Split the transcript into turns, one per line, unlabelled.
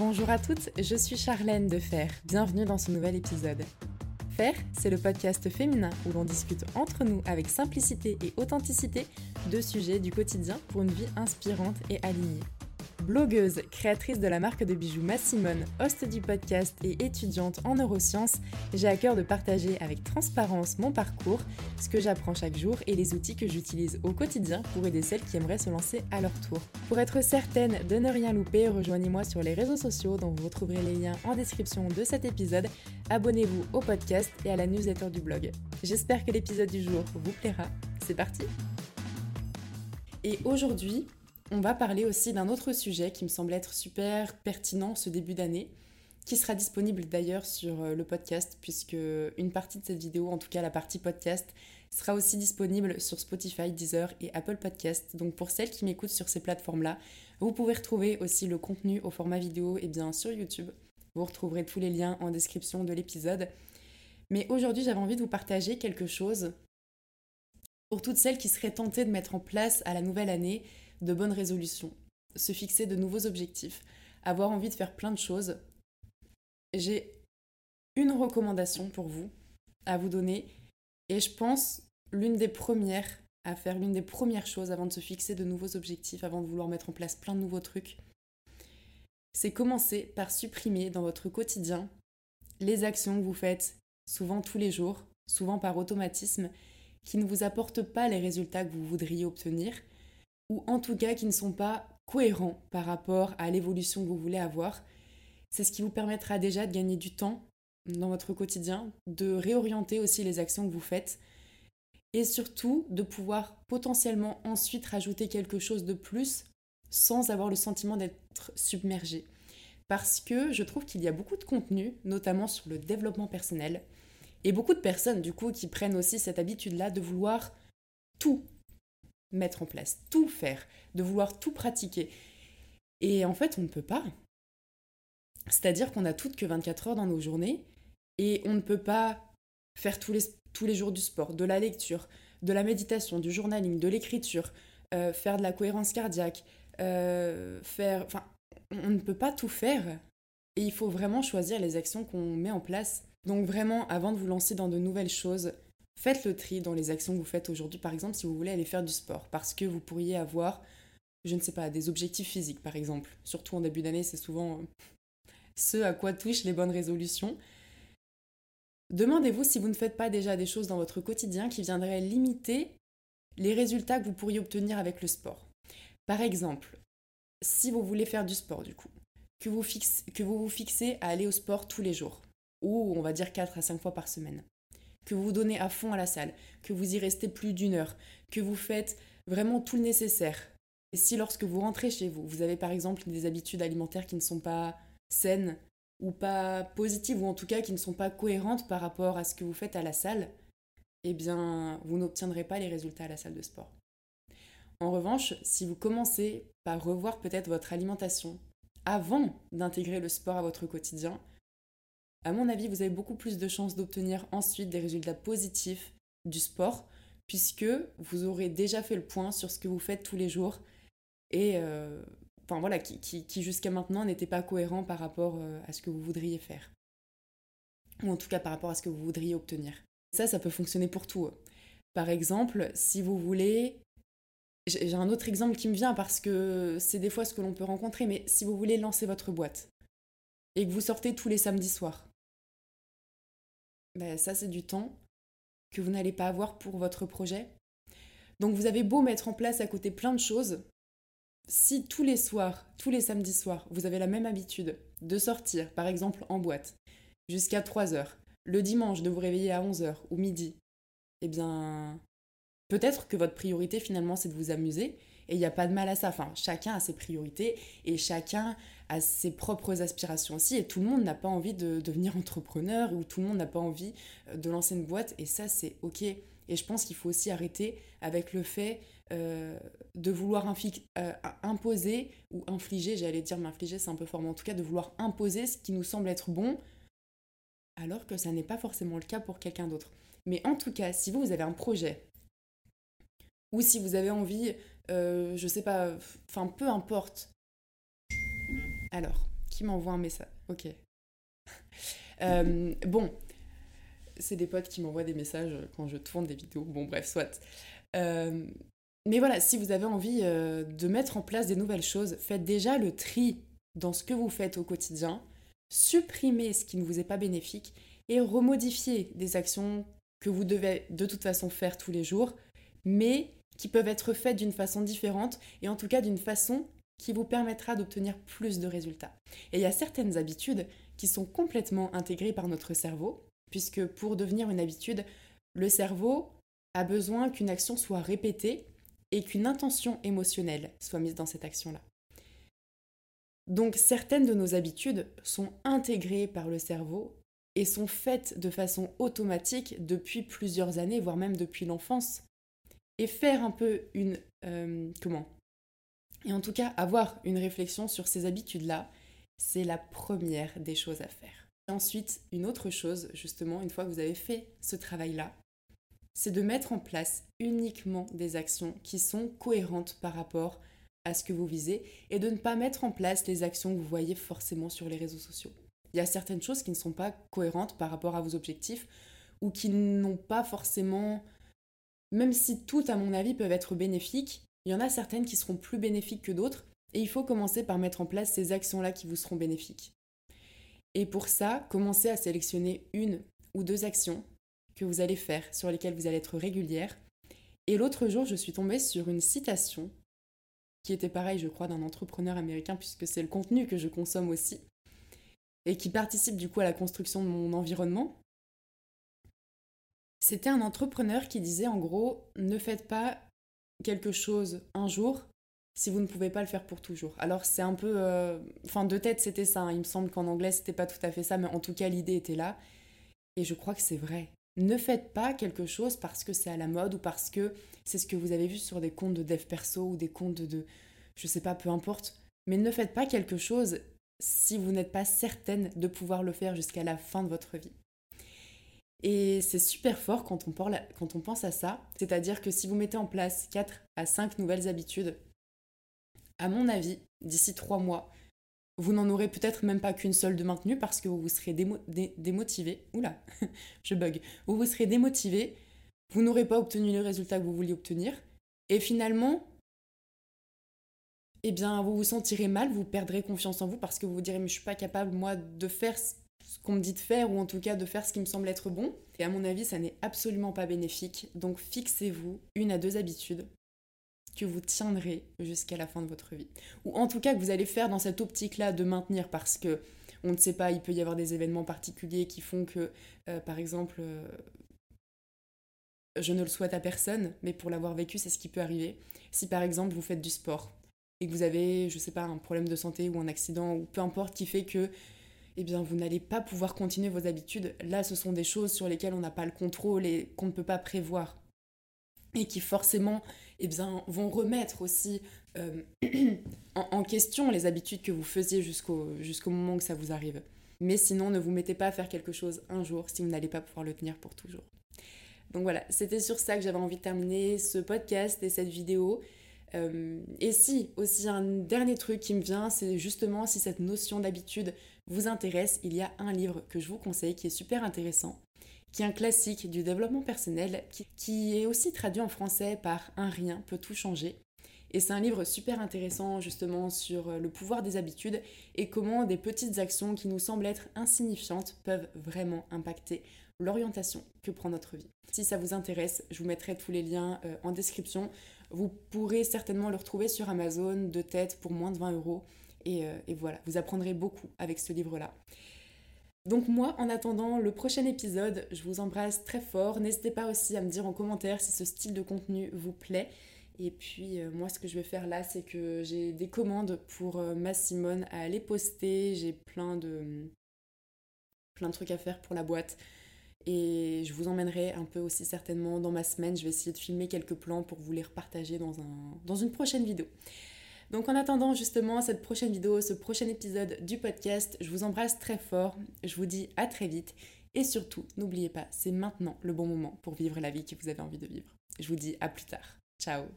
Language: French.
Bonjour à toutes, je suis Charlène de Fer. Bienvenue dans ce nouvel épisode. Faire, c'est le podcast féminin où l'on discute entre nous avec simplicité et authenticité de sujets du quotidien pour une vie inspirante et alignée. Blogueuse, créatrice de la marque de bijoux Massimone, host du podcast et étudiante en neurosciences, j'ai à cœur de partager avec transparence mon parcours, ce que j'apprends chaque jour et les outils que j'utilise au quotidien pour aider celles qui aimeraient se lancer à leur tour. Pour être certaine de ne rien louper, rejoignez-moi sur les réseaux sociaux dont vous retrouverez les liens en description de cet épisode. Abonnez-vous au podcast et à la newsletter du blog. J'espère que l'épisode du jour vous plaira. C'est parti Et aujourd'hui, on va parler aussi d'un autre sujet qui me semble être super pertinent ce début d'année, qui sera disponible d'ailleurs sur euh, le podcast, puisque une partie de cette vidéo, en tout cas la partie podcast, sera aussi disponible sur Spotify, Deezer et Apple Podcast. Donc pour celles qui m'écoutent sur ces plateformes-là, vous pouvez retrouver aussi le contenu au format vidéo et bien sur YouTube. Vous retrouverez tous les liens en description de l'épisode. Mais aujourd'hui, j'avais envie de vous partager quelque chose pour toutes celles qui seraient tentées de mettre en place à la nouvelle année de bonnes résolutions, se fixer de nouveaux objectifs, avoir envie de faire plein de choses. J'ai une recommandation pour vous à vous donner et je pense l'une des premières à faire, l'une des premières choses avant de se fixer de nouveaux objectifs, avant de vouloir mettre en place plein de nouveaux trucs, c'est commencer par supprimer dans votre quotidien les actions que vous faites souvent tous les jours, souvent par automatisme, qui ne vous apportent pas les résultats que vous voudriez obtenir ou en tout cas qui ne sont pas cohérents par rapport à l'évolution que vous voulez avoir. C'est ce qui vous permettra déjà de gagner du temps dans votre quotidien, de réorienter aussi les actions que vous faites et surtout de pouvoir potentiellement ensuite rajouter quelque chose de plus sans avoir le sentiment d'être submergé. Parce que je trouve qu'il y a beaucoup de contenu, notamment sur le développement personnel, et beaucoup de personnes du coup qui prennent aussi cette habitude-là de vouloir tout mettre en place, tout faire, de vouloir tout pratiquer. Et en fait, on ne peut pas. C'est-à-dire qu'on a toutes que 24 heures dans nos journées et on ne peut pas faire tous les, tous les jours du sport, de la lecture, de la méditation, du journaling, de l'écriture, euh, faire de la cohérence cardiaque, euh, faire... Enfin, on ne peut pas tout faire et il faut vraiment choisir les actions qu'on met en place. Donc vraiment, avant de vous lancer dans de nouvelles choses, Faites le tri dans les actions que vous faites aujourd'hui, par exemple, si vous voulez aller faire du sport, parce que vous pourriez avoir, je ne sais pas, des objectifs physiques, par exemple. Surtout en début d'année, c'est souvent euh, ce à quoi touchent les bonnes résolutions. Demandez-vous si vous ne faites pas déjà des choses dans votre quotidien qui viendraient limiter les résultats que vous pourriez obtenir avec le sport. Par exemple, si vous voulez faire du sport, du coup, que vous, que vous vous fixez à aller au sport tous les jours, ou on va dire 4 à 5 fois par semaine que vous vous donnez à fond à la salle, que vous y restez plus d'une heure, que vous faites vraiment tout le nécessaire. Et si lorsque vous rentrez chez vous, vous avez par exemple des habitudes alimentaires qui ne sont pas saines ou pas positives, ou en tout cas qui ne sont pas cohérentes par rapport à ce que vous faites à la salle, eh bien, vous n'obtiendrez pas les résultats à la salle de sport. En revanche, si vous commencez par revoir peut-être votre alimentation avant d'intégrer le sport à votre quotidien, à mon avis, vous avez beaucoup plus de chances d'obtenir ensuite des résultats positifs du sport, puisque vous aurez déjà fait le point sur ce que vous faites tous les jours et euh, enfin voilà, qui, jusqu'à maintenant n'était pas cohérent par rapport euh, à ce que vous voudriez faire. Ou en tout cas par rapport à ce que vous voudriez obtenir. Ça, ça peut fonctionner pour tout. Par exemple, si vous voulez j'ai un autre exemple qui me vient parce que c'est des fois ce que l'on peut rencontrer, mais si vous voulez lancer votre boîte et que vous sortez tous les samedis soirs, ben, ça c'est du temps que vous n'allez pas avoir pour votre projet. Donc vous avez beau mettre en place à côté plein de choses, si tous les soirs, tous les samedis soirs, vous avez la même habitude de sortir, par exemple en boîte, jusqu'à 3 heures, le dimanche de vous réveiller à 11 heures ou midi, eh bien, peut-être que votre priorité finalement c'est de vous amuser et il n'y a pas de mal à ça. Enfin, chacun a ses priorités et chacun a ses propres aspirations aussi. Et tout le monde n'a pas envie de devenir entrepreneur ou tout le monde n'a pas envie euh, de lancer une boîte. Et ça, c'est OK. Et je pense qu'il faut aussi arrêter avec le fait euh, de vouloir euh, imposer ou infliger, j'allais dire m'infliger, c'est un peu fort, mais en tout cas de vouloir imposer ce qui nous semble être bon, alors que ça n'est pas forcément le cas pour quelqu'un d'autre. Mais en tout cas, si vous, vous avez un projet, ou si vous avez envie, je sais pas, enfin peu importe, alors, Qui m'envoie un message Ok. Euh, bon, c'est des potes qui m'envoient des messages quand je tourne des vidéos. Bon, bref, soit. Euh, mais voilà, si vous avez envie euh, de mettre en place des nouvelles choses, faites déjà le tri dans ce que vous faites au quotidien, supprimez ce qui ne vous est pas bénéfique et remodifiez des actions que vous devez de toute façon faire tous les jours, mais qui peuvent être faites d'une façon différente et en tout cas d'une façon qui vous permettra d'obtenir plus de résultats. Et il y a certaines habitudes qui sont complètement intégrées par notre cerveau, puisque pour devenir une habitude, le cerveau a besoin qu'une action soit répétée et qu'une intention émotionnelle soit mise dans cette action-là. Donc certaines de nos habitudes sont intégrées par le cerveau et sont faites de façon automatique depuis plusieurs années, voire même depuis l'enfance. Et faire un peu une... Euh, comment? Et en tout cas, avoir une réflexion sur ces habitudes-là, c'est la première des choses à faire. ensuite, une autre chose, justement, une fois que vous avez fait ce travail-là, c'est de mettre en place uniquement des actions qui sont cohérentes par rapport à ce que vous visez et de ne pas mettre en place les actions que vous voyez forcément sur les réseaux sociaux. Il y a certaines choses qui ne sont pas cohérentes par rapport à vos objectifs ou qui n'ont pas forcément, même si toutes à mon avis peuvent être bénéfiques, il y en a certaines qui seront plus bénéfiques que d'autres et il faut commencer par mettre en place ces actions-là qui vous seront bénéfiques. Et pour ça, commencez à sélectionner une ou deux actions que vous allez faire, sur lesquelles vous allez être régulière. Et l'autre jour, je suis tombée sur une citation qui était pareil, je crois, d'un entrepreneur américain, puisque c'est le contenu que je consomme aussi, et qui participe du coup à la construction de mon environnement. C'était un entrepreneur qui disait en gros, ne faites pas quelque chose un jour si vous ne pouvez pas le faire pour toujours. Alors c'est un peu... Euh, enfin, de tête c'était ça, hein. il me semble qu'en anglais c'était pas tout à fait ça, mais en tout cas l'idée était là. Et je crois que c'est vrai. Ne faites pas quelque chose parce que c'est à la mode ou parce que c'est ce que vous avez vu sur des comptes de dev perso ou des comptes de, je sais pas, peu importe. Mais ne faites pas quelque chose si vous n'êtes pas certaine de pouvoir le faire jusqu'à la fin de votre vie. Et c'est super fort quand on, pense à ça. C'est-à-dire que si vous mettez en place 4 à 5 nouvelles habitudes, à mon avis, d'ici 3 mois, vous n'en aurez peut-être même pas qu'une seule de maintenue parce que vous vous serez démotivé. Oula, je bug. Vous vous serez démotivé, vous n'aurez pas obtenu le résultat que vous vouliez obtenir. Et finalement, eh bien, vous vous sentirez mal, vous perdrez confiance en vous parce que vous vous direz, mais je suis pas capable, moi, de faire ce qu'on me dit de faire ou en tout cas de faire ce qui me semble être bon. Et à mon avis, ça n'est absolument pas bénéfique. Donc, fixez-vous une à deux habitudes que vous tiendrez jusqu'à la fin de votre vie. Ou en tout cas que vous allez faire dans cette optique-là de maintenir parce que on ne sait pas, il peut y avoir des événements particuliers qui font que, euh, par exemple, euh, je ne le souhaite à personne, mais pour l'avoir vécu, c'est ce qui peut arriver. Si par exemple vous faites du sport et que vous avez, je sais pas, un problème de santé ou un accident ou peu importe qui fait que eh bien vous n'allez pas pouvoir continuer vos habitudes. Là, ce sont des choses sur lesquelles on n'a pas le contrôle et qu'on ne peut pas prévoir et qui forcément eh bien, vont remettre aussi euh, en, question les habitudes que vous faisiez jusqu'au moment où ça vous arrive. Mais sinon, ne vous mettez pas à faire quelque chose un jour si vous n'allez pas pouvoir le tenir pour toujours. Donc voilà, c'était sur ça que j'avais envie de terminer ce podcast et cette vidéo. Euh, et si, aussi un dernier truc qui me vient, c'est justement si cette notion d'habitude vous intéresse, il y a un livre que je vous conseille qui est super intéressant qui est un classique du développement personnel, qui, est aussi traduit en français par Un rien peut tout changer. Et c'est un livre super intéressant justement sur euh, le pouvoir des habitudes et comment des petites actions qui nous semblent être insignifiantes peuvent vraiment impacter l'orientation que prend notre vie. Si ça vous intéresse, je vous mettrai tous les liens euh, en description. Vous pourrez certainement le retrouver sur Amazon de tête pour moins de 20 euros. Et, euh, et voilà, vous apprendrez beaucoup avec ce livre-là. Donc moi, en attendant le prochain épisode, je vous embrasse très fort. N'hésitez pas aussi à me dire en commentaire si ce style de contenu vous plaît. Et puis euh, moi, ce que je vais faire là, c'est que j'ai des commandes pour euh, ma Simone à aller poster. J'ai plein de plein de trucs à faire pour la boîte. Et je vous emmènerai un peu aussi certainement dans ma semaine. Je vais essayer de filmer quelques plans pour vous les repartager dans, un, dans une prochaine vidéo. Donc en attendant justement cette prochaine vidéo, ce prochain épisode du podcast, je vous embrasse très fort, je vous dis à très vite et surtout n'oubliez pas, c'est maintenant le bon moment pour vivre la vie que vous avez envie de vivre. Je vous dis à plus tard. Ciao